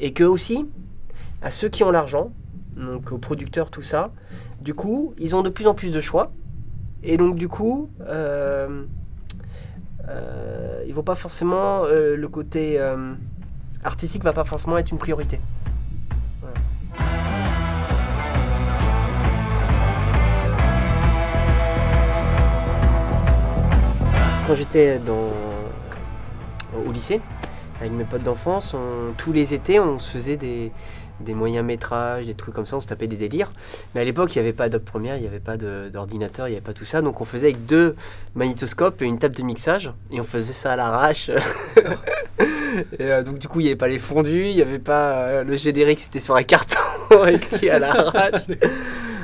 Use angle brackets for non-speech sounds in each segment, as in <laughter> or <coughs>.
Et que aussi, à ceux qui ont l'argent, donc aux producteurs, tout ça, du coup, ils ont de plus en plus de choix. Et donc, du coup, euh, euh, ils vont pas forcément. euh, le côté euh, artistique va pas forcément être une priorité. Quand j'étais au lycée, avec mes potes d'enfance, tous les étés, on se faisait des, moyens métrages, des trucs comme ça, on se tapait des délires. Mais à l'époque, il n'y avait pas Adobe Premiere, il n'y avait pas d'ordinateur, il n'y avait pas tout ça. Donc on faisait avec deux magnétoscopes et une table de mixage. Et on faisait ça à l'arrache. <laughs> et euh, donc du coup, il n'y avait pas les fondus, il n'y avait pas euh, le générique, c'était sur un carton <laughs> écrit à l'arrache.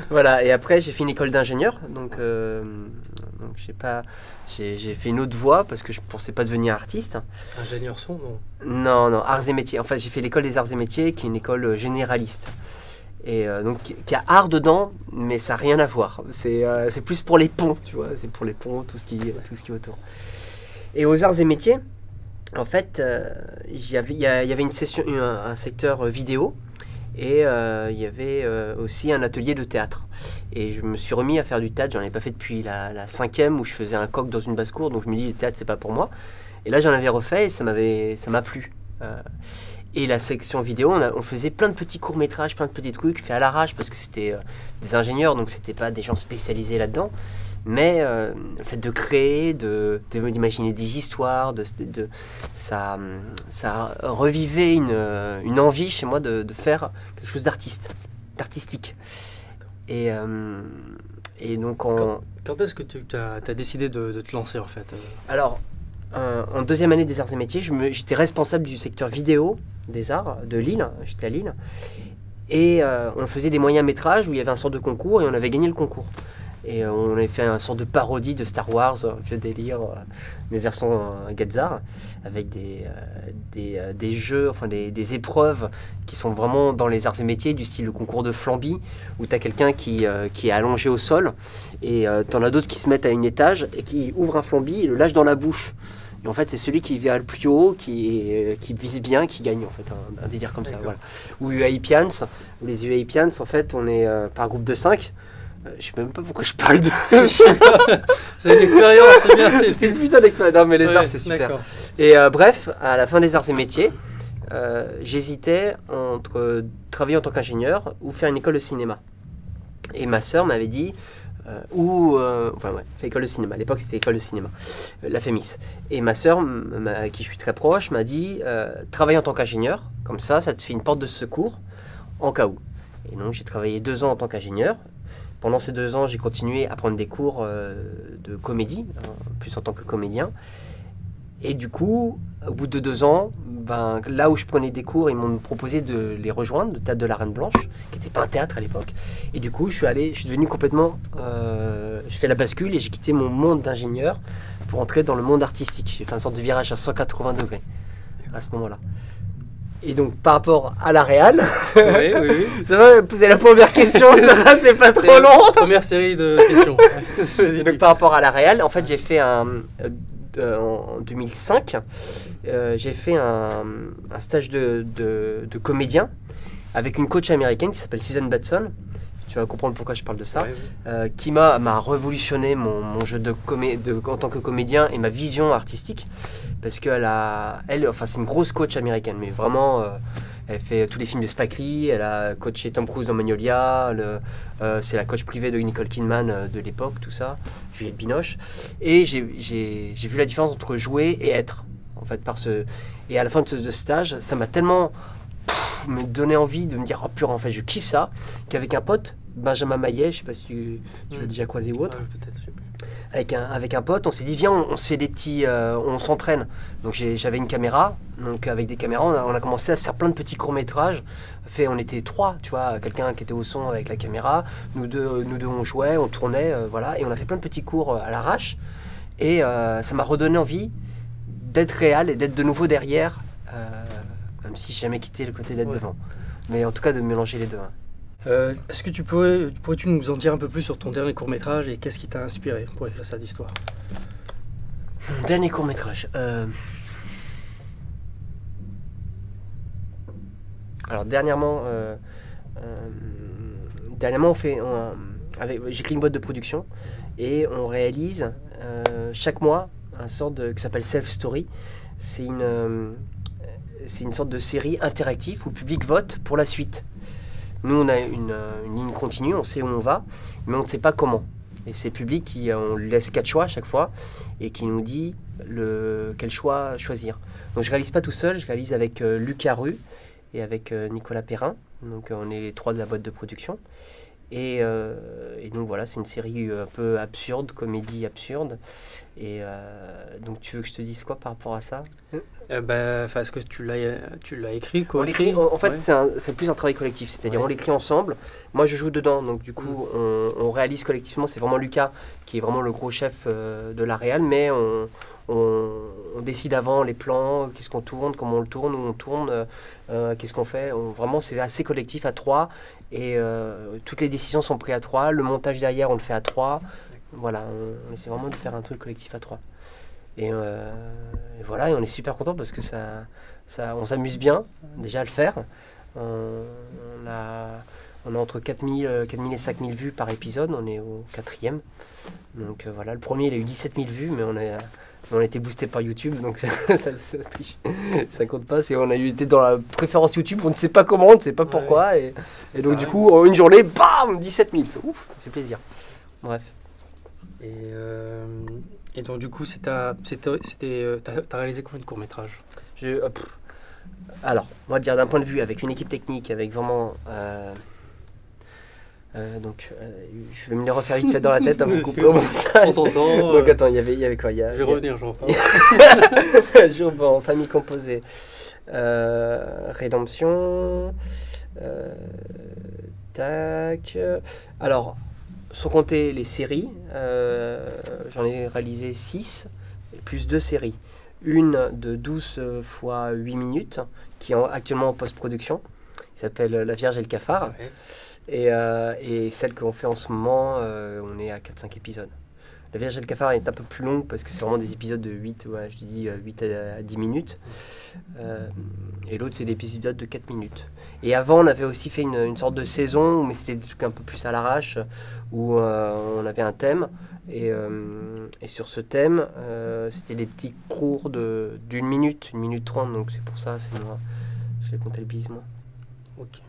voilà, et après, j'ai fait une école d'ingénieur. Donc, euh, donc j'ai pas... J'ai fait une autre voie parce que je pensais pas devenir artiste. Ingénieur son, non? Non, non, arts et métiers. Enfin, j'ai fait l'école des arts et métiers, qui est une école euh, généraliste. Et euh, donc, qui- a art dedans, mais ça n'a rien à voir. C'est euh, plus pour les ponts, tu vois. C'est pour les ponts, tout ce, qui, tout ce qui est autour. Et aux arts et métiers, en fait, euh, il y avait- y, a- y avait une session, un, un secteur euh, vidéo. Et euh, il y avait euh, aussi un atelier de théâtre. Et je me suis remis à faire du théâtre. J'en avais pas fait depuis la, cinquième où je faisais un coq dans une basse-cour. Donc je me dis, le théâtre, c'est pas pour moi. Et là, j'en avais refait et ça m'avait, ça m'a plu. Euh, et la section vidéo, on, faisait plein de petits courts métrages, plein de petits trucs, fait à l'arrache parce que c'était des ingénieurs, donc c'était pas des gens spécialisés là-dedans. Mais euh, le fait de créer, de de- d'imaginer des histoires, de, de- ça, ça revivait une, euh, une envie chez moi de, de faire quelque chose d'artiste, d'artistique. Et, euh, et donc Quand est-ce que tu as, décidé de, de te lancer en fait alors, euh, en deuxième année des arts et métiers, j'étais responsable du secteur vidéo des arts de Lille. J'étais à Lille. Et euh, on faisait des moyens métrages où il y avait un sort de concours et on avait gagné le concours. Et euh, on avait fait un sort de parodie de Star Wars, un vieux délire, euh, mais version euh, Gazar, avec des, des, des jeux, enfin des, des épreuves qui sont vraiment dans les arts et métiers, du style le concours de flamby, où tu as quelqu'un qui, qui est allongé au sol, et tu en as d'autres qui se mettent à une étage et qui ouvrent un flamby et le lâchent dans la bouche. Et en fait, c'est celui qui vient le plus haut, qui, qui vise bien, qui gagne, en fait, un, un délire comme ça. Voilà. Ou UAI Pians, où les UAI Pians, en fait, on est euh, par groupe de 5. Je sais même pas pourquoi je parle de. <laughs> C'est une expérience, c'est bien. c'est- une putain d'expérience. Non, mais les Ouais, arts, c'est super. Et euh, bref, à la fin des arts et métiers, euh, j'hésitais entre travailler en tant qu'ingénieur ou faire une école de cinéma. Et ma sœur m'avait dit, euh, ou, euh, enfin ouais, école de cinéma. À l'époque, c'était école de cinéma, euh, la FEMIS. Et ma sœur, à qui je suis très proche, m'a dit, euh, travaille en tant qu'ingénieur, comme ça, ça te fait une porte de secours en cas où. Et donc, j'ai travaillé deux ans en tant qu'ingénieur. Pendant ces deux ans, j'ai continué à prendre des cours euh, de comédie, hein, plus en tant que comédien. Et du coup, au bout de deux ans, ben, là où je prenais des cours, ils m'ont proposé de les rejoindre, le théâtre de la Reine Blanche, qui n'était pas un théâtre à l'époque. Et du coup, je suis allé, je suis devenu complètement, euh, je fais la bascule et j'ai quitté mon monde d'ingénieur pour entrer dans le monde artistique. J'ai fait un sorte de virage à 180 degrés à ce moment-là. Et donc, par rapport à la Réal, Oui, oui, oui. <laughs> ça va poser la première question, <laughs> ça va, c'est pas trop long. Première série de questions. <laughs> Donc par rapport à la Real, en fait j'ai fait un euh, euh, en 2005, euh, j'ai fait un, un stage de, de- de comédien avec une coach américaine qui s'appelle Susan Batson. Tu vas comprendre pourquoi je parle de ça. Ouais, ouais. Euh, qui m'a révolutionné mon, mon jeu de, comé de en tant que comédien et ma vision artistique parce qu'elle a elle enfin c'est une grosse coach américaine mais vraiment euh, elle fait tous les films de Spike Lee elle a coaché Tom Cruise dans Magnolia le- euh, c'est la coach privée de Nicole Kidman euh, de l'époque tout ça Juliette Binoche et j'ai- vu la différence entre jouer et être en fait par ce et à la fin de ce de ce stage ça m'a tellement me donné envie de me dire oh purée en fait je kiffe ça qu'avec un pote Benjamin Maillet je sais pas si tu, tu l'as déjà croisé ou autre avec un, avec un pote, on s'est dit viens, on, on se fait des petits, euh, on s'entraîne. Donc j'avais une caméra, donc avec des caméras, on a, on a commencé à se faire plein de petits courts métrages. Fait, on était trois, tu vois, quelqu'un qui était au son avec la caméra, nous deux, nous deux on jouait, on tournait, euh, voilà, et on a fait plein de petits cours euh, à l'arrache. Et euh, ça m'a redonné envie d'être réel et d'être de nouveau derrière, même si j'ai jamais quitté le côté d'être Ouais. devant. Mais en tout cas de mélanger les deux. hein. Euh, Est-ce que tu pourrais, pourrais-tu nous en dire un peu plus sur ton dernier court métrage et qu'est-ce qui t'a inspiré pour écrire cette histoire? Mon Dernier court métrage. euh, Alors dernièrement, euh, euh, dernièrement on fait, créé une boîte de production et on réalise chaque mois un sorte de, qui s'appelle Self Story. C'est une, c'est une sorte de série interactive où le public vote pour la suite. Nous, on a une, euh, une ligne continue, on sait où on va, mais on ne sait pas comment. Et c'est le public qui, euh, on laisse quatre choix à chaque fois et qui nous dit quel choix choisir. Donc je réalise pas tout seul, je réalise avec euh, Lucas Rue et avec Nicolas Perrin. Donc on est les trois de la boîte de production. Et, euh, et donc voilà, c'est une série euh, un peu absurde, comédie absurde. Et euh, donc tu veux que je te dise quoi par rapport à ça? Euh, bah, enfin, Est-ce que tu l'as écrit, On l'écrit, en, fait, Ouais. c'est plus un travail collectif, c'est-à-dire Ouais. on l'écrit ensemble. Moi, je joue dedans, donc du coup, on, on réalise collectivement. C'est vraiment Lucas qui est vraiment le gros chef de la réal, mais on, on- décide avant les plans, qu'est-ce qu'on tourne, comment on le tourne, où on tourne, euh, qu'est-ce qu'on fait. Vraiment, c'est assez collectif à trois, et euh, toutes les décisions sont prises à trois. Le montage derrière, on le fait à trois. Voilà, on, essaie vraiment de faire un truc collectif à trois. Et, euh, voilà, on est super content parce que ça, on s'amuse bien déjà à le faire. On, on a, entre 4000, euh, 4000 et 5000 vues par épisode, on est au quatrième. Donc voilà, le premier il a eu 17 000 vues, mais on a, on été boosté par YouTube, donc <laughs> ça, ça, ça triche. Ça compte pas, c'est on a été dans la préférence YouTube, on ne sait pas comment, on ne sait pas Ouais. pourquoi, et, donc du coup, en une journée, bam, 17 000. Fait, Ouf, ça fait plaisir. Bref. Et, euh, et donc, du coup, euh, t'as, réalisé combien de courts-métrages? Je, euh, alors, on va dire d'un point de vue avec une équipe technique, avec vraiment. euh, euh, donc, euh, je vais me les refaire vite fait dans la tête avant de couper au montage. Donc, attends, il y avait, il y avait quoi il y a, je vais il y a- revenir, j'en reparle. <laughs> Jour en famille composée. Euh, rédemption. euh, tac. Alors, sans compter les séries, euh, j'en ai réalisé 6, plus deux séries. Une de 12 fois 8 minutes, qui est en- actuellement en post-production, qui s'appelle La Vierge et le Cafard. Ouais. Et, euh, et celle qu'on fait en ce moment, euh, on est à 4-5 épisodes. La Vierge et le Cafard est un peu plus longue parce que c'est vraiment des épisodes de 8, ouais, je dis euh, 8 à, à 10 minutes. Euh, et l'autre, c'est des épisodes de 4 minutes. Et avant, on avait aussi fait une, sorte de saison, mais c'était des trucs un peu plus à l'arrache, où euh, on avait un thème. Et, euh, sur ce thème, euh, c'était des petits cours d'une minute, une minute trente, donc c'est pour ça, c'est moi. Je les comptabilise moins. Ok.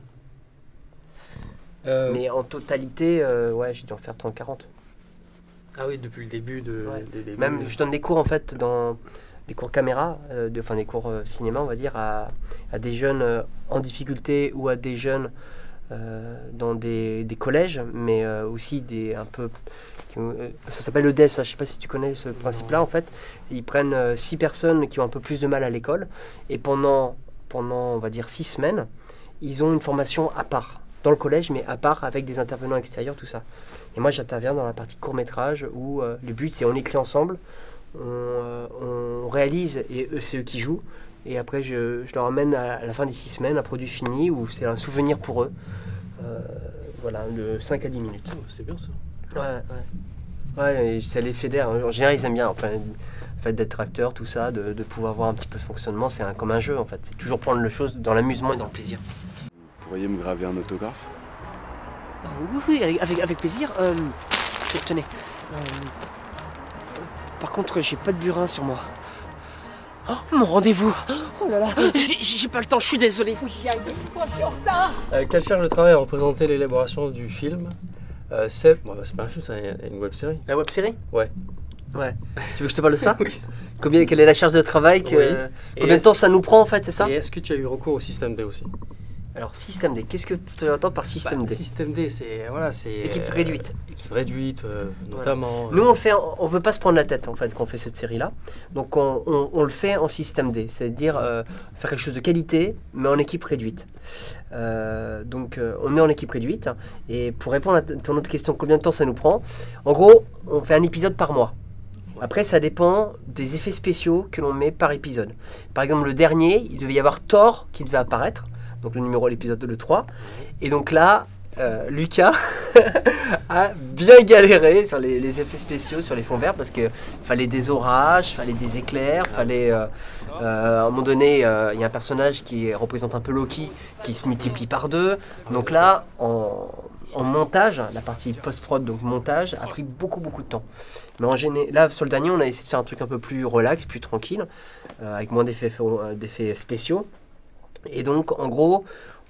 Euh, Mais en totalité, euh, ouais, j'ai dû en faire 30-40. Ah oui, depuis le début de. Ouais. des débuts. Même, je donne des cours en fait dans des cours caméra, euh, de- enfin des cours euh, cinéma, on va dire, à, à des jeunes en difficulté ou à des jeunes dans des, des collèges, mais aussi des un peu. ça s'appelle le DES, hein, je sais pas si tu connais ce principe-là. En fait, ils prennent six personnes qui ont un peu plus de mal à l'école et pendant, pendant, on va dire, six semaines, ils ont une formation à part dans le collège, mais à part avec des intervenants extérieurs, tout ça. Et moi, j'interviens dans la partie court métrage où euh, le but, c'est on écrit ensemble, on, euh, on réalise et eux, c'est eux qui jouent. Et après, je, je leur amène à, à la fin des six semaines un produit fini où c'est un souvenir pour eux. Euh, voilà, de 5 à 10 minutes. Oh, c'est bien ça. Ouais, ouais. Ouais, ça les fédère. En général, ils aiment bien. Enfin, le fait d'être acteur, tout ça, de, de pouvoir voir un petit peu le fonctionnement, c'est un- comme un jeu en fait. C'est toujours prendre le chose dans l'amusement et dans le plaisir. Vous pourriez me graver un autographe? Oui, oui, avec, plaisir. Euh, tenez. Euh, par contre, j'ai pas de burin sur moi. Oh, mon rendez-vous Oh là là, j'ai pas le temps, je suis désolé. Faut que j'y aille. Oh, je suis en retard. Euh, quelle charge de travail a représenté l'élaboration du film? Euh, C'est bon, bah, c'est pas un film, c'est une web série. La web série Ouais. Ouais. Tu veux que je te parle de ça? <laughs> Combien, Quelle est la charge de travail que, Oui. Combien de temps ça nous prend en fait, c'est ça? Et est-ce que tu as eu recours au système D aussi? Alors, système D, qu'est-ce que tu entends par système Bah, D Système D, c'est voilà, c'est Équipe euh, réduite. Équipe réduite, euh, notamment. Nous, on fait, on veut pas se prendre la tête en fait quand on fait cette série-là. Donc, on, on- on le fait en système D, c'est-à-dire euh, faire quelque chose de qualité, mais en équipe réduite. Euh, donc, euh, on est en équipe réduite. Et pour répondre à ton autre question, combien de temps ça nous prend? En gros, on fait un épisode par mois. Après, ça dépend des effets spéciaux que l'on met par épisode. Par exemple, le dernier, il devait y avoir Thor qui devait apparaître, donc le numéro, l'épisode le 3. Et donc là, euh, Lucas <laughs> a bien galéré sur les, effets spéciaux, sur les fonds verts, parce que fallait des orages, fallait des éclairs, fallait. euh, euh, à un moment donné, il y a un personnage qui représente un peu Loki, qui se multiplie par deux. Donc là, en, montage, la partie post-prod, donc montage, a pris beaucoup beaucoup de temps. Mais en géné- là, sur le dernier, on a essayé de faire un truc un peu plus relax, plus tranquille, avec moins d'effets spéciaux. Et donc, en gros,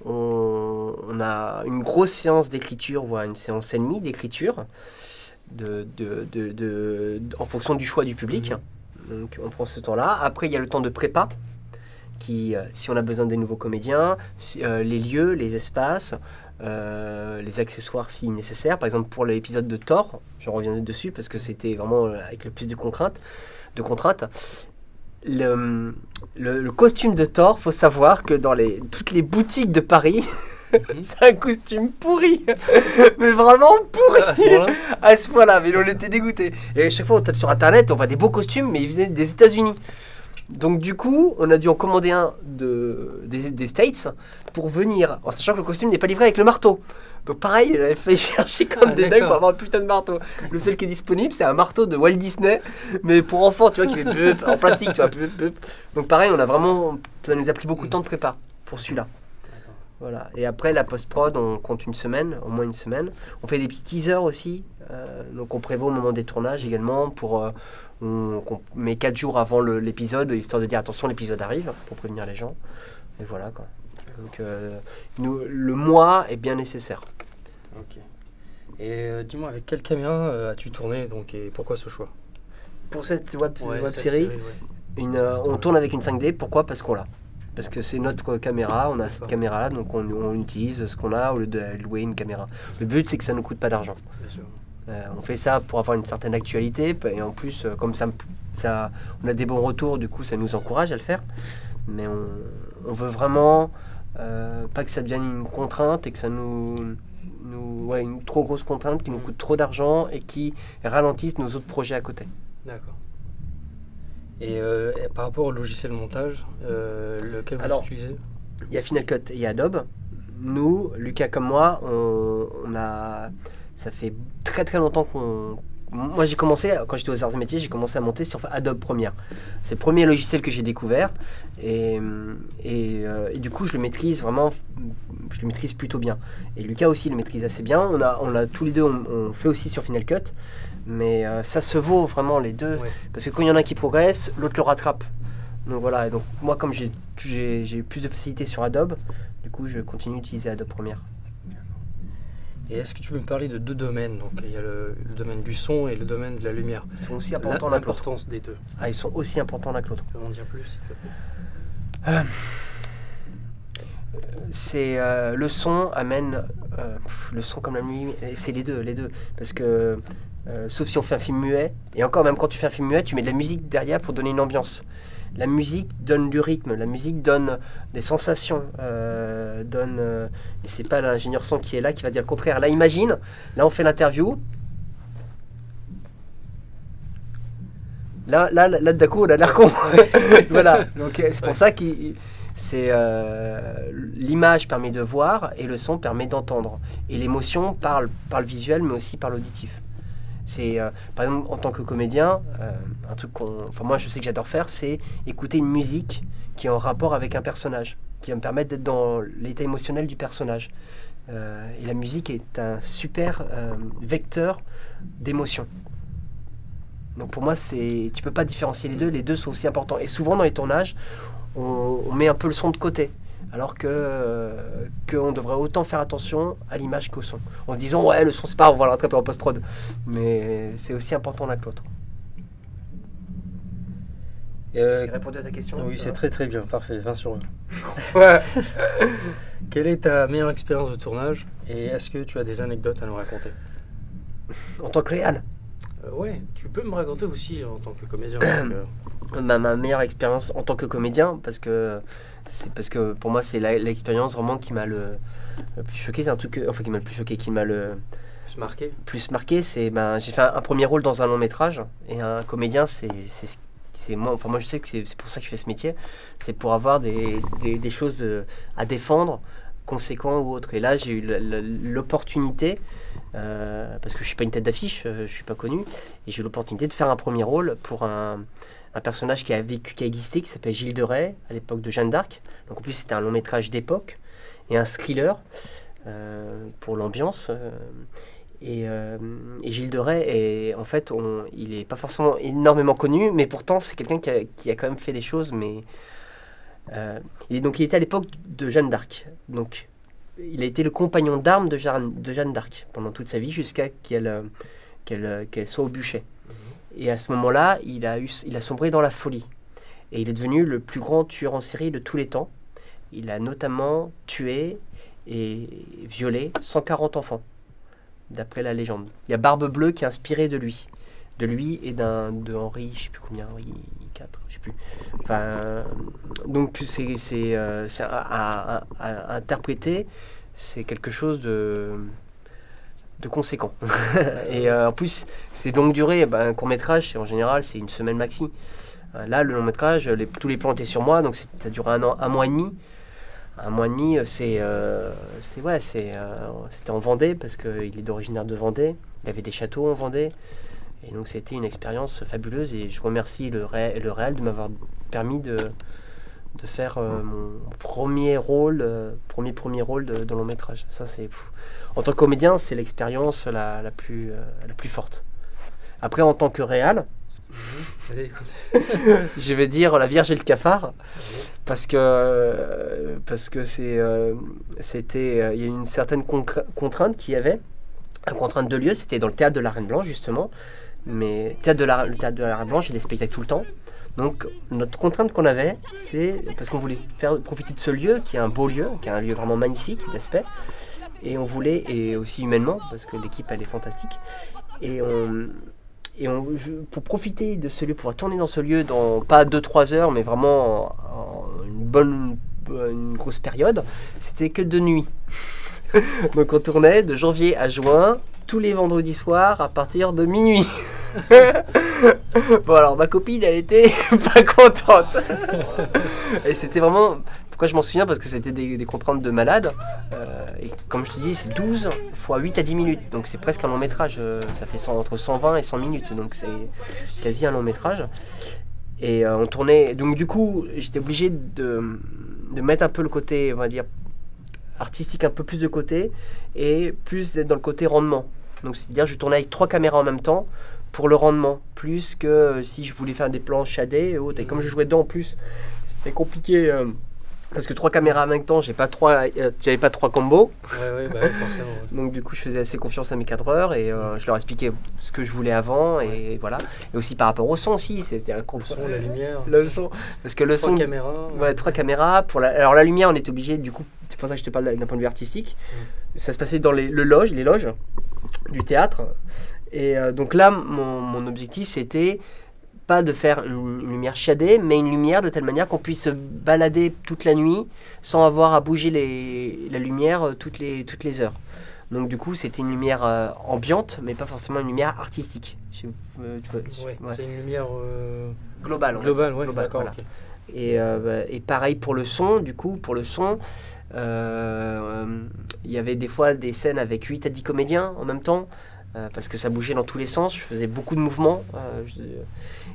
on, on a une grosse séance d'écriture, voire une séance et demie d'écriture, de, de- de- de- en fonction du choix du public. Donc, on prend ce temps-là. Après, il y a le temps de prépa, qui, euh, si on a besoin des nouveaux comédiens, si- euh, les lieux, les espaces, euh, les accessoires si nécessaire. Par exemple, pour l'épisode de Thor, je reviens dessus parce que c'était vraiment avec le plus de contraintes. De contraintes. Le, le- le costume de Thor, faut savoir que dans les, toutes les boutiques de Paris, Mhm. <laughs> c'est un costume pourri, <laughs> mais vraiment pourri À ce point-là, <laughs> mais on était dégoûtés. Et à chaque fois, on tape sur internet, on voit des beaux costumes, mais ils venaient des États-Unis. Donc, du coup, on a dû en commander un de, des, des States pour venir, en sachant que le costume n'est pas livré avec le marteau. Donc, pareil, il avait fait <laughs> chercher comme Ah, des dingues pour avoir un putain de marteau. Le seul qui est disponible, c'est un marteau de Walt Disney, mais pour enfants, tu vois, qui fait en plastique, tu vois. bup, bup. Donc, pareil, on a vraiment. Ça nous a pris beaucoup de temps de prépa pour celui-là. Voilà. Et après, la post-prod, on compte une semaine, au moins une semaine. On fait des petits teasers aussi. euh, donc, on prévoit au moment des tournages également pour. euh, on, met 4 jours avant l'épisode, histoire de dire attention, l'épisode arrive, pour prévenir les gens. Et voilà quoi. Donc, euh, nous, le mois est bien nécessaire. Ok. Et euh, dis-moi, avec quelle caméra euh, as-tu tourné donc, et pourquoi ce choix? Pour cette web, Ouais, web cette série, ouais. une, euh, on tourne avec une 5D. Pourquoi? Parce qu'on l'a. Parce que c'est notre caméra, on a cette D'accord. caméra là, donc on, on utilise ce qu'on a au lieu de louer une caméra. Le but c'est que ça ne nous coûte pas d'argent. On fait ça pour avoir une certaine actualité et en plus, comme ça, on a des bons retours, du coup, ça nous encourage à le faire. Mais on, on veut vraiment pas que ça devienne une contrainte et que ça nous, nous ouais, une trop grosse contrainte qui nous coûte trop d'argent et qui ralentisse nos autres projets à côté. D'accord. Et, euh, et par rapport au logiciel de montage, euh, lequel vous Alors, utilisez? Il y a Final Cut et il y a Adobe. Nous, Lucas comme moi, on, on a, ça fait très très longtemps qu'on. Moi, j'ai commencé, quand j'étais aux arts et métiers, j'ai commencé à monter sur Adobe Premiere. C'est le premier logiciel que j'ai découvert. Et, et, euh, et du coup, je le maîtrise vraiment, je le maîtrise plutôt bien. Et Lucas aussi le maîtrise assez bien. On a, on a tous les deux, on, on fait aussi sur Final Cut. Mais euh, ça se vaut vraiment les deux. Ouais. Parce que quand il y en a un qui progresse, l'autre le rattrape. Donc voilà, et donc moi comme j'ai plus de facilité sur Adobe, du coup je continue d'utiliser Adobe Premiere. Et est-ce que tu peux me parler de deux domaines Donc il y a le, le domaine du son et le domaine de la lumière? Ils sont aussi importants l'un que l'autre. L'importance des deux. Ah, ils sont aussi importants l'un que l'autre. Tu peux m'en dire plus s'il te plaît? C'est euh, le son amène euh, pff, le son comme la nuit, et c'est les deux, les deux. Parce que euh, sauf si on fait un film muet, et encore même quand tu fais un film muet, tu mets de la musique derrière pour donner une ambiance. La musique donne du rythme, la musique donne des sensations, euh, donne. euh, et c'est pas l'ingénieur son qui est là qui va dire le contraire. Là, imagine, là on fait l'interview. Là, là, là, là, d'un coup, on a l'air con. <laughs> voilà. Donc c'est pour Ouais. ça que c'est euh, l'image permet de voir et le son permet d'entendre. Et l'émotion parle par le visuel, mais aussi par l'auditif. C'est euh, par exemple en tant que comédien, euh, un truc qu'on, enfin moi je sais que j'adore faire, c'est écouter une musique qui est en rapport avec un personnage, qui va me permettre d'être dans l'état émotionnel du personnage. Euh, et la musique est un super vecteur d'émotion. Donc pour moi, c'est tu peux pas différencier les deux. Les deux sont aussi importants. Et souvent dans les tournages, on met un peu le son de côté, alors que euh, qu'on devrait autant faire attention à l'image qu'au son. En se disant ouais, le son c'est pas, on va le rattraper en post prod. Mais c'est aussi important l'un que l'autre. Euh, répondu à ta question. oui, c'est très très bien, parfait, 20 sur 20. Ouais. <laughs> Quelle est ta meilleure expérience de tournage et est-ce que tu as des anecdotes à nous raconter? En tant que réal, Euh, Ouais, tu peux me raconter aussi en tant que comédien. <coughs> parce que- ma, ma meilleure expérience en tant que comédien, parce que c'est parce que pour moi c'est l'expérience vraiment qui m'a le, le plus choqué. C'est un truc, que- enfin qui m'a le plus choqué, qui m'a le plus marqué, c'est ben j'ai fait un, un premier rôle dans un long métrage et un comédien c'est c'est ce- c'est moi enfin moi je sais que c'est pour ça que je fais ce métier, c'est pour avoir des, des, des choses euh, à défendre conséquent ou autre. Et là, j'ai eu l'opportunité, euh, parce que je suis pas une tête d'affiche, euh, je suis pas connu, et j'ai eu l'opportunité de faire un premier rôle pour un, un personnage qui a vécu, qui a existé, qui s'appelle Gilles de Rais, à l'époque de Jeanne d'Arc. Donc en plus, c'était un long métrage d'époque et un thriller euh, pour l'ambiance. et, Gilles de Rais, est, en fait, il n'est pas forcément énormément connu, mais pourtant, c'est quelqu'un qui qui a quand même fait des choses. Mais euh, il, est- donc, il était à l'époque de Jeanne d'Arc. Donc, il a été le compagnon d'armes de Jeanne, de Jeanne d'Arc pendant toute sa vie, jusqu'à qu'elle euh, qu'elle euh, qu'elle soit au bûcher. Et à ce moment-là, il a, eu, il a sombré dans la folie. Et il est devenu le plus grand tueur en série de tous les temps. Il a notamment tué et violé 140 enfants, d'après la légende. Il y a Barbe Bleue qui est inspirée de lui. De lui et d'un de Henri, je sais plus combien, Henri IV, je sais plus. Enfin, euh, donc c'est c'est euh, à, à interpréter, c'est quelque chose de de conséquent. <laughs> et euh, en plus, c'est longue durée. Ben, un court métrage, en général, c'est une semaine maxi. Euh, Là, le long métrage, les- tous les plans étaient sur moi, donc ça a duré un, an, un mois et demi. Un mois et demi, euh, c'est, euh, ouais, c'est, euh, c'était en Vendée parce qu'il est originaire de Vendée. Il avait des châteaux en Vendée, et donc c'était une expérience fabuleuse. Et je remercie le, ré, le réel de m'avoir permis de, de faire euh, mon premier rôle, euh, premier premier rôle de, de long métrage. Ça, c'est en tant que comédien, c'est l'expérience la, la plus euh, la plus forte. Après, en tant que réal, écoute. <laughs> je vais dire la Vierge et le cafard parce que parce que c'est euh, c'était il y a une certaine contrainte qu'il y avait une contrainte de lieu c'était dans le théâtre de la Reine Blanche justement mais le théâtre de la Blanche il y a des spectacles tout le temps donc notre contrainte qu'on avait c'est parce qu'on voulait faire profiter de ce lieu qui est un beau lieu qui est un lieu vraiment magnifique d'aspect et on voulait et aussi humainement parce que l'équipe elle est fantastique et pour profiter de ce lieu, pouvoir tourner dans ce lieu dans pas 2-3 heures, mais vraiment en, en une bonne une grosse période, c'était que de nuit. <laughs> Donc on tournait de janvier à juin, tous les vendredis soirs à partir de minuit. <laughs> <laughs> bon alors ma copine elle était <laughs> pas contente. Et c'était vraiment... Pourquoi je m'en souviens? Parce que c'était des, contraintes de malade. Euh, et comme je te dis, c'est 12 fois 8 à 10 minutes. Donc c'est presque un long métrage. euh, ça fait 100 entre 120 et 100 minutes. Donc c'est quasi un long métrage. Et euh, on tournait. Donc du coup, j'étais obligé de, de mettre un peu le côté, on va dire, artistique un peu plus de côté et plus d'être dans le côté rendement. Donc c'est-à-dire, je tournais avec trois caméras en même temps pour le rendement, plus que euh, si je voulais faire des plans shadés et autres. Et comme je jouais dedans en plus, c'était compliqué. euh, parce que trois caméras en même temps, j'ai pas trois, euh, j'avais pas trois combos. Ouais, ouais, bah, ouais, <laughs> forcément. ouais. Donc du coup, je faisais assez confiance à mes cadreurs et euh, je leur expliquais ce que je voulais avant et voilà. Et aussi par rapport au son aussi, c'était un Le contre son, la lumière. le son parce que le Trois son caméras. ouais, trois caméras pour la alors la lumière, on est obligé du coup, c'est pour ça que je te parle d'un point de vue artistique. Mm. Ça se passait dans les le loge, les loges du théâtre. Et euh, donc là, mon, mon objectif, c'était pas de faire une, lumière shadée, mais une lumière de telle manière qu'on puisse se balader toute la nuit sans avoir à bouger les, la lumière euh, toutes les, toutes les heures. Donc du coup, c'était une lumière euh, ambiante, mais pas forcément une lumière artistique. Je- euh, tu vois, je- Ouais, ouais. c'est une lumière euh, Globale. globale, ouais, voilà. et, bah, et pareil pour le son, du coup, pour le son, il y avait des fois des scènes avec 8 à 10 comédiens en même temps, euh, parce que ça bougeait dans tous les sens, je faisais beaucoup de mouvements. euh,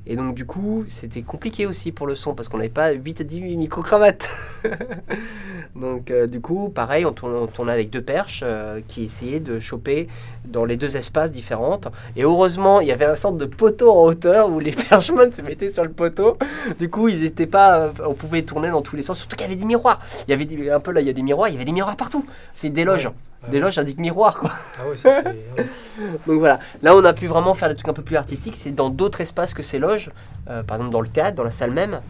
et donc, du coup, c'était compliqué aussi pour le son, parce qu'on n'avait pas 8 à 10 micro-cravates. <laughs> donc, euh, du coup, pareil, on tournait, avec deux perches qui essayaient de choper dans les deux espaces différentes. Et heureusement, il y avait un sorte de poteau en hauteur où les <laughs> perchemans se mettaient sur le poteau. Du coup, ils étaient pas, on pouvait tourner dans tous les sens. Surtout qu'il y avait des miroirs. Il y avait des- un peu là, il y a des miroirs. Il y avait des miroirs partout. C'est des loges. Des loges indiquent miroir, quoi. Ah ouais, ça, c'est- ouais. <laughs> Donc voilà. Là, on a pu vraiment faire des trucs un peu plus artistiques. C'est dans d'autres espaces que ces loges. Euh, par exemple, dans le théâtre, dans la salle même.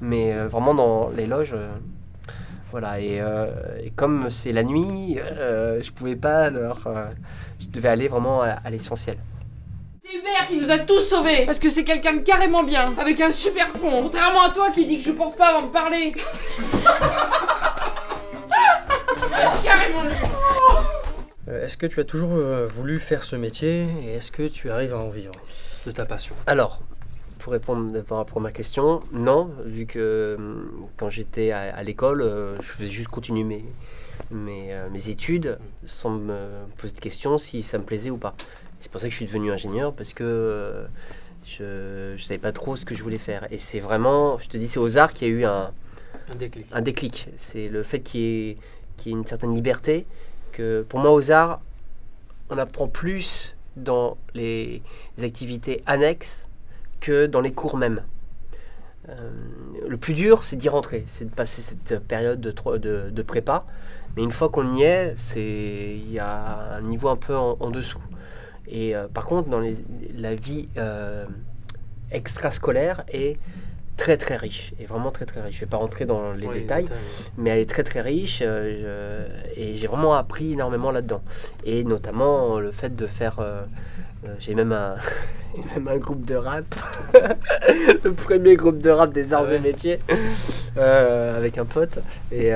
Mais euh, vraiment dans les loges. euh, voilà. Et, euh, et comme c'est la nuit, euh, je pouvais pas euh, je devais aller vraiment à, à l'essentiel. C'est Hubert qui nous a tous sauvés Parce que c'est quelqu'un de carrément bien, avec un super fond. Contrairement à toi qui dit que je pense pas avant de parler. <laughs> carrément lui. Euh, Est-ce que tu as toujours euh, voulu faire ce métier et est-ce que tu arrives à en vivre de ta passion Alors, pour répondre par rapport à ma question, non, vu que hum, quand j'étais à, à l'école, euh, je faisais juste continuer mes, mes, euh, mes études sans me poser de questions si ça me plaisait ou pas. C'est pour ça que je suis devenu ingénieur, parce que euh, je ne savais pas trop ce que je voulais faire. Et c'est vraiment, je te dis, c'est aux arts qu'il y a eu un, Un déclic. un déclic. C'est le fait qu'il y, y ait une certaine liberté. Pour moi, aux arts, on apprend plus dans les, activités annexes que dans les cours même. Euh, le plus dur, c'est d'y rentrer, c'est de passer cette période de, de, de prépa. Mais une fois qu'on y est, il y a un niveau un peu en, en dessous. Et euh, par contre, dans les, la vie euh, extrascolaire est très très riche, et vraiment très très riche. Je vais pas rentrer dans les Ouais, détails, mais elle est très très riche euh, je- et j'ai vraiment appris énormément là-dedans. Et notamment euh, le fait de faire. euh, j'ai même un, <laughs> même un groupe de rap, <laughs> le premier groupe de rap des arts ouais. et métiers, euh, avec un pote. Et,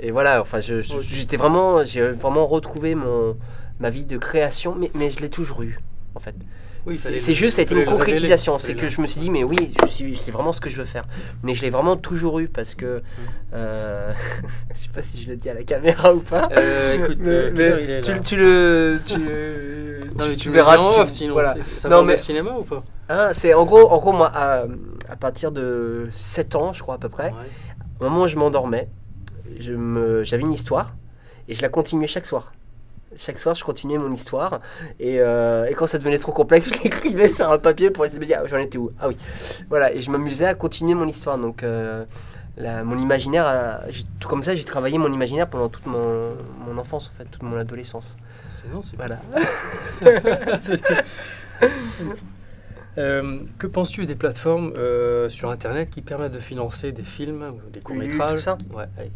et voilà, enfin, je- je- vraiment, j'ai vraiment retrouvé mon, ma vie de création, mais, mais je l'ai toujours eu en fait. Oui, C'est le- juste, ça a été une le concrétisation. C'est que le- je me suis dit, mais oui, c'est vraiment ce que je veux faire. Mais je l'ai vraiment toujours eu parce que. Mm. euh, <laughs> je sais pas si je le dis à la caméra ou pas. Euh, écoute, Mais- euh, mais il est, tu, là tu le. Tu, <laughs> le- Non, mais tu tu me verras off, sinon. voilà. Ça Non, mais- de cinéma ou pas? Hein, c'est en gros, en gros, moi, à, à partir de 7 ans, je crois à peu près, Ouais. au moment où je m'endormais, je me, j'avais une histoire et je la continuais chaque soir. Chaque soir, je continuais mon histoire et, euh, et quand ça devenait trop complexe, <laughs> je l'écrivais sur un papier pour essayer de me dire ah, j'en étais où? Ah oui, voilà. Et je m'amusais à continuer mon histoire. Donc, euh, la- mon imaginaire, a- tout comme ça, j'ai travaillé mon imaginaire pendant toute mon, mon enfance, en fait, toute mon adolescence. Sinon, c'est Voilà. <laughs> Euh, que penses-tu des plateformes euh, sur Internet qui permettent de financer des films ou des courts-métrages? tout ça Ouais, ouais.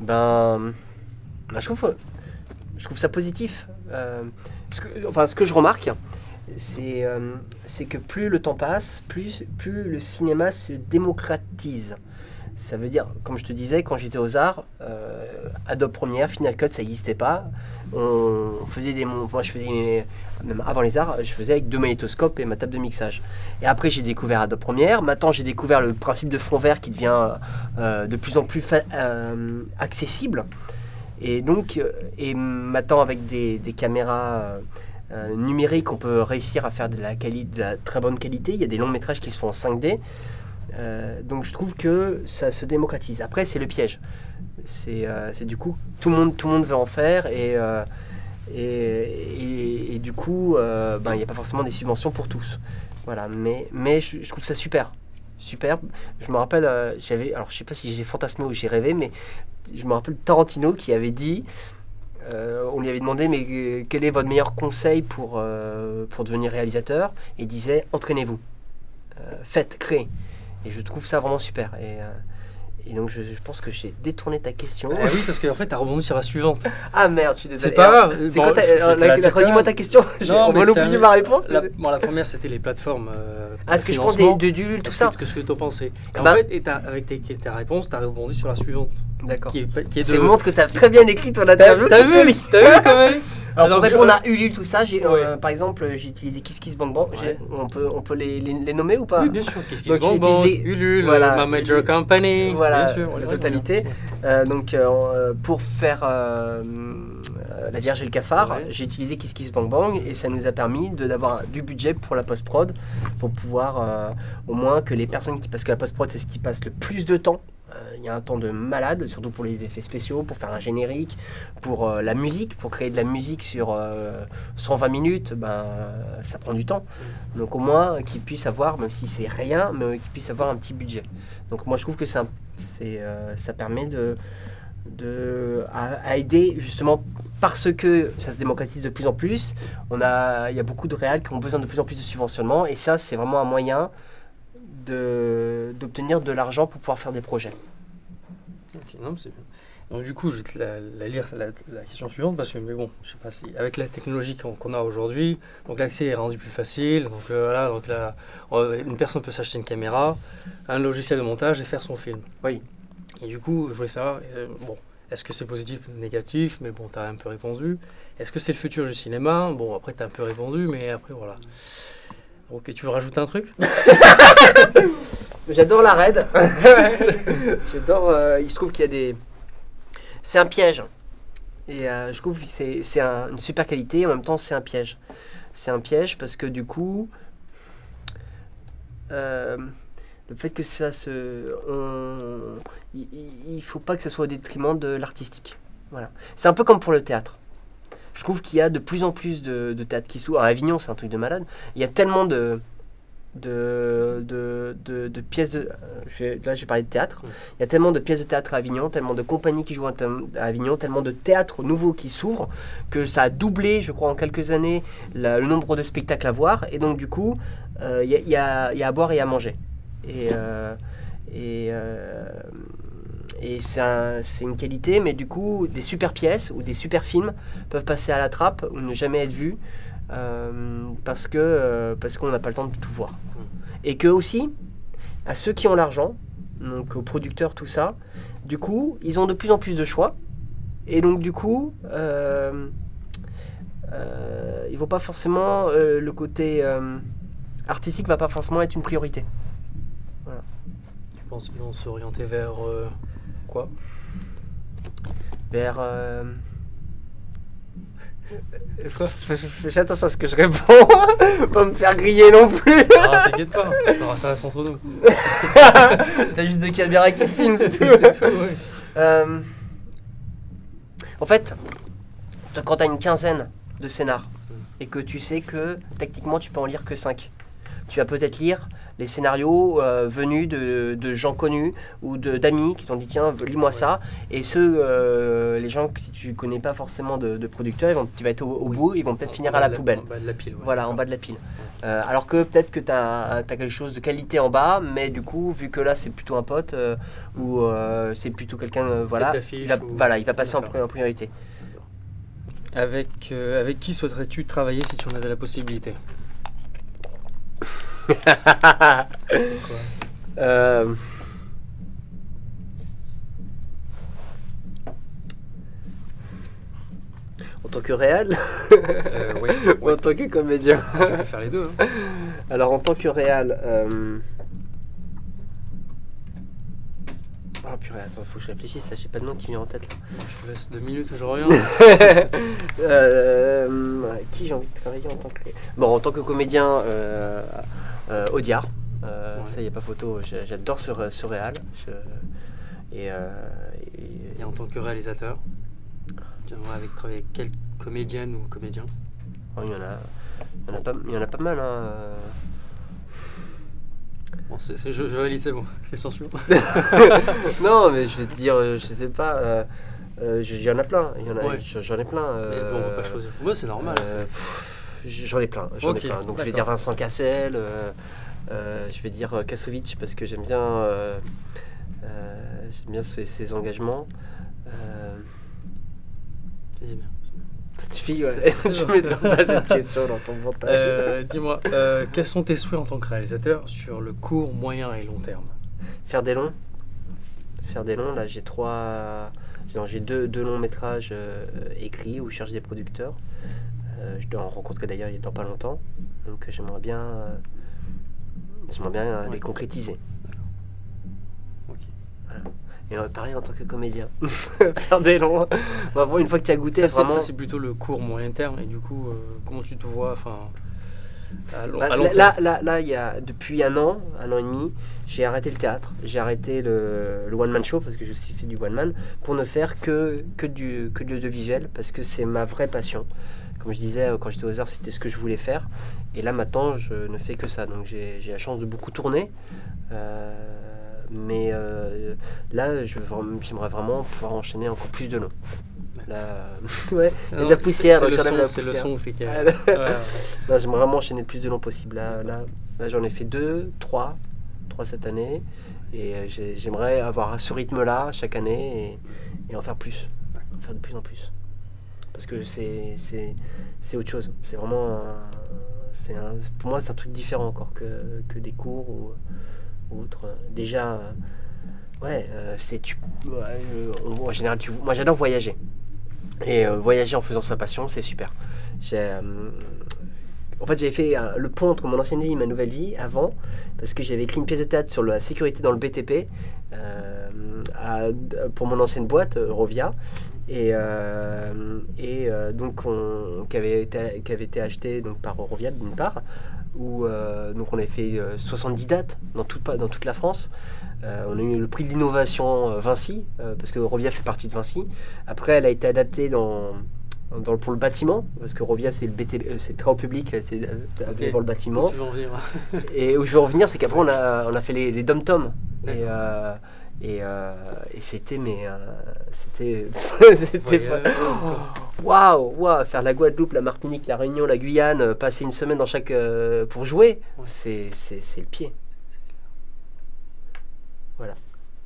Ben, ben, je, trouve, je trouve ça positif. Euh, ce, que, enfin, ce que je remarque, c'est euh, c'est que plus le temps passe, plus, plus le cinéma se démocratise. Ça veut dire, comme je te disais, quand j'étais aux arts, euh, Adobe Premiere, Final Cut, ça n'existait pas. On faisait des, moi, je faisais mes- même avant les arts, je faisais avec deux magnétoscopes et ma table de mixage. Et après, j'ai découvert Adobe Premiere. Maintenant, j'ai découvert le principe de fond vert qui devient de plus en plus accessible. Et donc, euh, et maintenant avec des, caméras euh, euh, numériques, on peut réussir à faire de la, de la très bonne qualité. Il y a des longs métrages qui se font en 5D. Euh, donc je trouve que ça se démocratise. Après, c'est le piège. C'est du coup, tout le, monde, tout le monde veut en faire et, et, et- du coup, ben, il n'y a pas forcément des subventions pour tous. Voilà, mais, mais je trouve ça super. Super. Je me rappelle, euh, j'avais, alors je sais pas si j'ai fantasmé ou j'ai rêvé, mais je me rappelle Tarantino qui avait dit, euh, on lui avait demandé, mais euh, quel est votre meilleur conseil pour, pour devenir réalisateur? Et il disait, entraînez-vous, faites, créez. Et je trouve ça vraiment super. Et, et donc je, je pense que j'ai détourné ta question. Ah oui, parce qu'en fait, t'as rebondi sur la suivante. <laughs> Ah merde, je suis désolé. C'est pas grave. Bon. Redis-moi ta question. Non, on va c'est oublier un- ma réponse. La, bon, la première, c'était les plateformes. euh, Ah, ce que je pense des, de Dul, tout ça. que- Qu'est-ce que tu en pensais Et en Bah- fait, et t'as- avec tes- ta réponse, tu as rebondi sur la suivante. D'accord. Qui est, pas- qui est C'est de. montre que tu as très bien écrit ton T'as interview. t'as vu. T'as vu quand même <laughs> Alors, Alors, pour répondre à Ulule, tout ça, j'ai, Ouais. euh, par exemple, j'ai utilisé Kiss Kiss Bang Bang. J'ai- Ouais. On peut, on peut les, les, les nommer ou pas Oui, bien sûr. Utilisé- Ulule, voilà, Ma Major Ulule. Company. Voilà, bien sûr, on la totalité. Euh, donc, euh, pour faire La Vierge et le Cafard, Ouais. j'ai utilisé Kiss Kiss Bang Bang et ça nous a permis de, d'avoir du budget pour la post-prod pour pouvoir au moins que les personnes qui. Parce que la post-prod, c'est ce qui passe le plus de temps. Euh, Il y a un temps de malade, surtout pour les effets spéciaux, pour faire un générique, pour euh, la musique, pour créer de la musique sur euh, 120 minutes, ben, euh, ça prend du temps. Donc au moins qu'ils puissent avoir, même si c'est rien, mais qu'ils puissent avoir un petit budget. Donc moi je trouve que ça, c'est, euh, ça permet de, à, à aider justement parce que ça se démocratise de plus en plus. A, il y a beaucoup de réals qui ont besoin de plus en plus de subventionnement et ça c'est vraiment un moyen de, d'obtenir de l'argent pour pouvoir faire des projets. Ok, non, mais c'est bien. Donc du coup, je vais te la, la lire la, la question suivante parce que mais bon, je sais pas si avec la technologie qu'on a aujourd'hui, donc l'accès est rendu plus facile. Donc euh, voilà, donc là, une personne peut s'acheter une caméra, un logiciel de montage et faire son film. Oui. Et du coup, je voulais savoir, euh, bon, est-ce que c'est positif ou négatif? Mais bon, tu as un peu répondu. Est-ce que c'est le futur du cinéma? Bon, après, tu as un peu répondu, mais après, voilà. Ok, tu veux rajouter un truc <laughs> J'adore la raid. <laughs> J'adore. euh, il se trouve qu'il y a des. C'est un piège. Et euh, je trouve que c'est c'est un- une super qualité. En même temps, c'est un piège. C'est un piège parce que du coup, euh, le fait que ça se, il, il faut pas que ça soit au détriment de l'artistique. Voilà. C'est un peu comme pour le théâtre. Je trouve qu'il y a de plus en plus de, de théâtre qui s'ouvre. À Avignon, c'est un truc de malade. Il y a tellement de de, de, de, de pièces de. euh, je là, j'ai parlé de théâtre. Mm. Il y a tellement de pièces de théâtre à Avignon, tellement de compagnies qui jouent à à Avignon, tellement de théâtres nouveaux qui s'ouvrent, que ça a doublé, je crois, en quelques années, la- le nombre de spectacles à voir. Et donc, du coup, euh, il y, a, il y a- il y a à boire et à manger. Et, euh, et, euh, et c'est un- c'est une qualité, mais du coup, des super pièces ou des super films peuvent passer à la trappe ou ne jamais être vus. euh, parce que euh, parce qu'on n'a pas le temps de tout voir. Et que aussi, à ceux qui ont l'argent, donc aux producteurs, tout ça, du coup, ils ont de plus en plus de choix. Et donc, du coup, euh, euh, ils vont pas forcément. le côté artistique va pas forcément être une priorité. Tu penses qu'ils vont s'orienter vers quoi Vers. euh, <laughs> Fais attention à ce que je réponds, <laughs> pas me faire griller non plus. Ah, t'inquiète pas, <laughs> ça, ça reste entre nous. T'as juste deux caméras qui filment, c'est tout. C'est tout, ouais. Euh, en fait, quand tu as une quinzaine de scénars et que tu sais que techniquement tu peux en lire que 5, tu vas peut-être lire les scénarios euh, venus de, de gens connus ou de- d'amis qui t'ont dit tiens lis-moi ça et ceux euh, les gens que tu connais pas forcément de, de producteurs ils vont, tu vas être au, bout ils vont peut-être finir à la poubelle En bas de la pile. ouais. voilà, en bas de la pile. Euh, alors que peut-être que tu as, quelque chose de qualité en bas, mais du coup, vu que là c'est plutôt un pote euh, ou euh, c'est plutôt quelqu'un, euh, voilà, il va, ou- voilà, il va passer en, D'accord. pri- en priorité. Avec, euh, avec qui souhaiterais-tu travailler si tu en avais la possibilité? <laughs> Euh, En tant que réal? Euh, ouais, ou <laughs> en tant que comédien je vais faire les deux. hein. Alors en tant que réal. Euh... Ah purée, attends, faut que je réfléchisse là, j'ai pas de nom qui vient en tête là. Je te laisse deux minutes et je reviens. <laughs> Euh, qui j'ai envie de travailler en tant que. Bon, en tant que comédien, euh, euh, Audiard. Euh, Ouais. Ça, y a pas photo. J'adore ce, ce réal. Je- Et, euh, et- Et en tant que réalisateur, tu aimerais avec, travailler avec quelle comédienne ou comédien? Oh, il y en a, il y en a pas, il y en a pas mal. Hein. Euh. Bon, c'est, c'est- je, je valide, c'est bon. Question suivante. <laughs> non, mais je vais te dire, euh, je sais pas. euh, euh, Il y en a plein. Il y en a, Ouais. J'en ai plein. Mais bon, on va pas euh, choisir. Moi, c'est normal. Euh, pff, J'en ai plein, j'en ai plein. Donc je vais dire Vincent Cassel, euh, euh, je vais dire euh, Kasovic parce que j'aime bien, euh, euh, j'aime bien ses, ses engagements. Euh, c'est bien. Ouais. <laughs> <laughs> Je bon. mettrai pas cette question dans ton montage. Euh, dis-moi, euh, quels sont tes souhaits en tant que réalisateur sur le court, moyen et long terme? Faire des longs? Faire des longs, là j'ai trois. J'ai deux, deux longs métrages euh, écrits où je cherche des producteurs. Je dois en rencontrer d'ailleurs il dans pas longtemps. Donc j'aimerais bien, j'aimerais bien Ouais. les concrétiser. Et pareil en tant que comédien. <laughs> Faire des longs. Une fois que tu as goûté, Ça, vraiment. ça, c'est plutôt le court, moyen terme. Et du coup, euh, comment tu te vois enfin, à, long- Bah, à long là, terme là, là, là, il y a, depuis un an, un an et demi, j'ai arrêté le théâtre, j'ai arrêté le, le one-man show, parce que je aussi fait du one-man, pour ne faire que, que, du, que de l'audiovisuel, parce que c'est ma vraie passion. Comme je disais, euh, quand j'étais aux arts, c'était ce que je voulais faire. Et là, maintenant, je ne fais que ça. Donc, j'ai j'ai la chance de beaucoup tourner. Euh, mais euh, là, j'aimerais vraiment pouvoir enchaîner encore plus de. Là, euh, <laughs> ouais, il y a de la poussière, c'est le son, la c'est le poussière. son, c'est qu'il y a- <laughs> Ouais, ouais. non, j'aimerais vraiment enchaîner le plus de long possible. Là, là, là j'en ai fait deux, trois, trois cette année. Et euh, j'ai- j'aimerais avoir ce rythme-là chaque année et, et en faire plus. En faire de plus en plus. Parce que c'est autre chose. C'est vraiment. un- c'est un- pour moi, c'est un truc différent encore que, que des cours ou, Déjà, euh, ouais, euh, c'est. tu- euh, en général, tu, moi j'adore voyager. Et voyager en faisant sa passion, c'est super. En fait, j'avais fait le pont entre mon ancienne vie et ma nouvelle vie avant, parce que j'avais écrit une pièce de théâtre sur la sécurité dans le BTP pour mon ancienne boîte, Rovia. Et, euh, et euh, donc, on, qui, avait été, qui avait été acheté donc, par Rovia d'une part, où euh, donc on avait fait euh, 70 dates dans toute, dans toute la France. On a eu le prix de l'innovation Vinci, parce que Rovia fait partie de Vinci. Après, elle a été adaptée dans, dans, le- pour le bâtiment, parce que Rovia c'est le BTP, c'est le travaux public, c'est euh, adapté Ok. pour le bâtiment. Tu veux en venir Et où je veux revenir, c'est qu'après on a, on a fait les, les dom-toms. Et, euh, et, euh, et c'était, mais euh, c'était, <laughs> c'était Voyage, waouh, waouh, faire la Guadeloupe, la Martinique, la Réunion, la Guyane, euh, passer une semaine dans chaque euh, pour jouer, Ouais. c'est, c'est, c'est le pied. Voilà.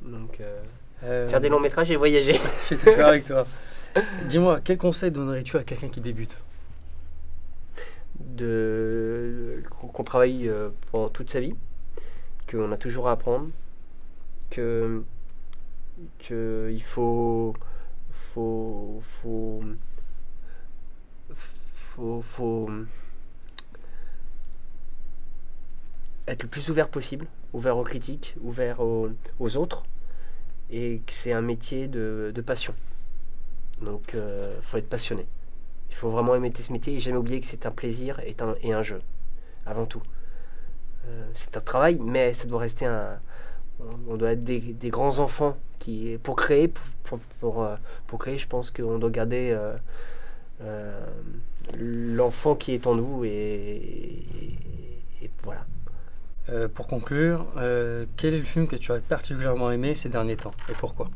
Donc euh, Euh, faire des longs métrages et voyager. <laughs> Je suis <laughs> d'accord avec toi. Dis-moi, quel conseil donnerais-tu à quelqu'un qui débute? De qu'on travaille pendant toute sa vie, qu'on a toujours à apprendre, que, il faut faut faut faut, faut être le plus ouvert possible, ouvert aux critiques, ouvert aux, autres, et que c'est un métier de, passion. Donc, il faut être passionné. Il faut vraiment aimer ce métier et jamais oublier que c'est un plaisir et un, et un jeu, avant tout. Euh, c'est un travail, mais ça doit rester un. On, doit être des, des grands enfants qui, pour créer, pour, pour, pour, euh, pour créer, je pense qu'on doit garder euh, euh, l'enfant qui est en nous et, et- et voilà. Euh, Pour conclure, euh, quel est le film que tu as particulièrement aimé ces derniers temps et pourquoi?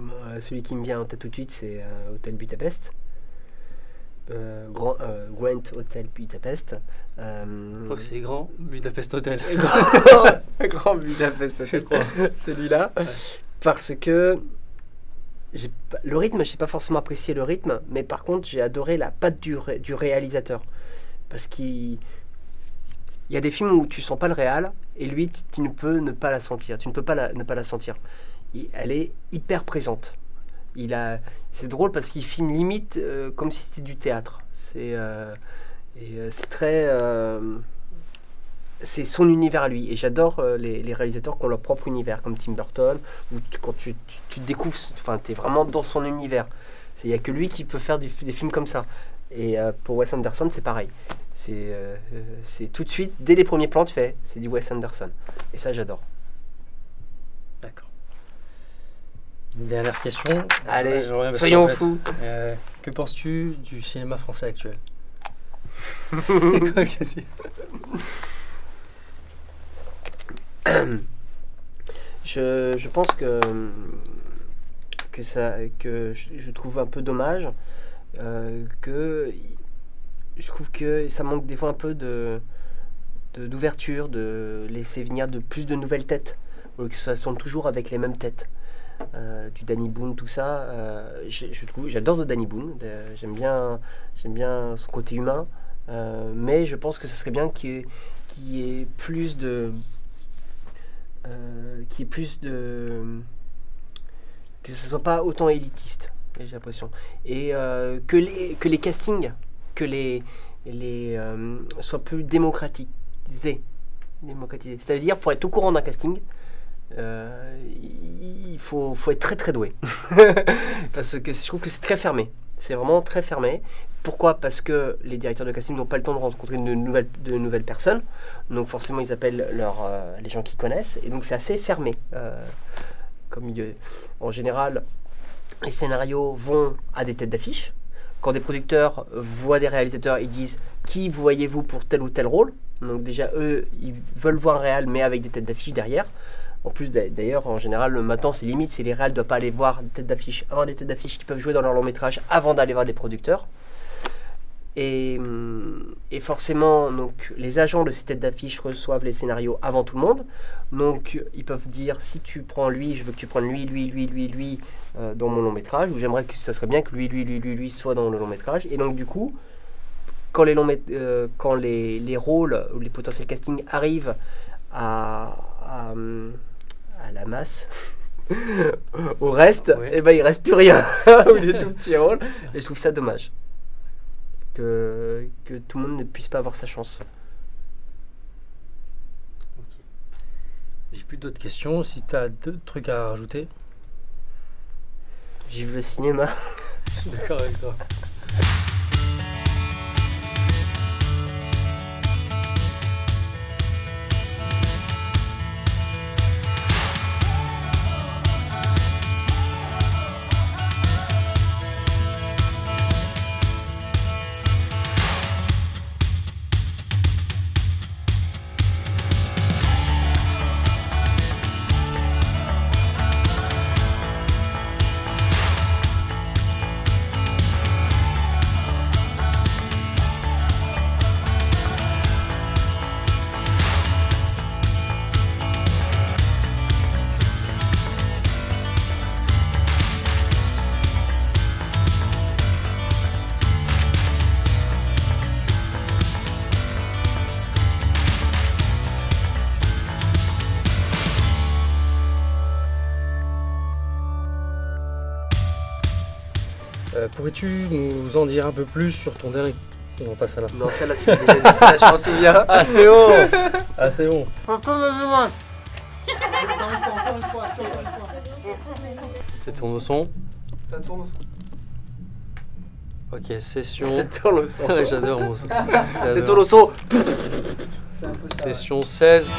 Euh, celui qui me vient en tête tout de suite, c'est Hôtel Budapest. Euh, Grand, euh, Grand Hôtel Budapest. Euh, Je crois que c'est grand, Budapest Hotel. <laughs> grand, <laughs> grand Budapest, je crois. <laughs> Celui-là. Parce que pas- le rythme, je n'ai pas forcément apprécié le rythme, mais par contre, j'ai adoré la patte du, ré- du réalisateur. Parce qu'il il y a des films où tu sens pas le réal, et lui, tu, tu ne peux ne pas la sentir. Tu ne peux pas la- ne pas la sentir. Il- elle est hyper présente. Il a, c'est drôle parce qu'il filme limite euh, comme si c'était du théâtre. C'est euh, euh, très, c'est son univers à lui. Et j'adore les, réalisateurs qui ont leur propre univers, comme Tim Burton, où quand tu, tu, te découvres, enfin, tu es vraiment dans son univers. Il n'y a que lui qui peut faire des films comme ça. Et pour Wes Anderson, c'est pareil. C'est tout de suite, dès les premiers plans, tu fais, c'est du Wes Anderson. Et ça, j'adore. D'accord. Une dernière question. Allez, Ouais, soyons fait, fous. euh, que penses-tu du cinéma français actuel <laughs> Je, je pense que, que, ça, que je, je trouve un peu dommage euh, que je trouve que ça manque des fois un peu de de- d'ouverture, de, laisser venir de plus de nouvelles têtes, lieu que ça tourne toujours avec les mêmes têtes. Euh, du Danny Boone, tout ça, euh, j'adore le Danny Boone, euh, j'aime bien, bien son côté humain, mais je pense que ce serait bien qu'il y ait- qu'il y ait plus de euh, qui est plus de que ce soit pas autant élitiste j'ai l'impression. Et que les que les castings que les les soient plus démocratisés démocratisés. C'est à dire pour être au courant d'un casting euh, il faut, faut être très très doué <laughs> parce que je trouve que c'est très fermé c'est vraiment très fermé pourquoi? Parce que les directeurs de casting n'ont pas le temps de rencontrer de nouvelles, de nouvelles personnes. Donc forcément, ils appellent leur, euh, les gens qu'ils connaissent. Et donc c'est assez fermé. euh, comme. En général, les scénarios vont à des têtes d'affiche. Quand des producteurs voient des réalisateurs, ils disent qui voyez-vous pour tel ou tel rôle? Donc déjà, eux, ils veulent voir un réal, mais avec des têtes d'affiche derrière. En plus, d'a- d'ailleurs, en général, maintenant, c'est limite, c'est les réals ne doivent pas aller voir des têtes d'affiche, avoir des têtes d'affiche qui peuvent jouer dans leur long métrage avant d'aller voir des producteurs. Et, hum, et forcément, donc, les agents de ces têtes d'affiche reçoivent les scénarios avant tout le monde. Donc, ils peuvent dire si tu prends lui, je veux que tu prennes lui, lui, lui, lui, lui euh, dans mon long métrage, ou j'aimerais que ça serait bien que lui, lui, lui, lui, lui soit dans le long métrage. Et donc, du coup, quand les, euh, rôles ou les potentiels castings arrivent à, à, hum, à la masse, Au reste, Oui. eh ben, il reste plus rien <laughs> au lieu de tout petit rôle. Et je trouve ça dommage que, que tout le monde ne puisse pas avoir sa chance. J'ai plus d'autres questions. Si tu as deux trucs à rajouter. Vive le cinéma. Je suis <laughs> d'accord avec toi. Pourrais-tu nous en dire un peu plus sur ton dernier. On passe à là. Non, celle-là, tu l'as je m'en souviens. <laughs> Ah, c'est bon Ah, c'est bon. C'est tourne-son. Ça tourne, Ok, session. ça tourne au son. <laughs> J'adore mon son. C'est J'adore. tourne au son. Session 16.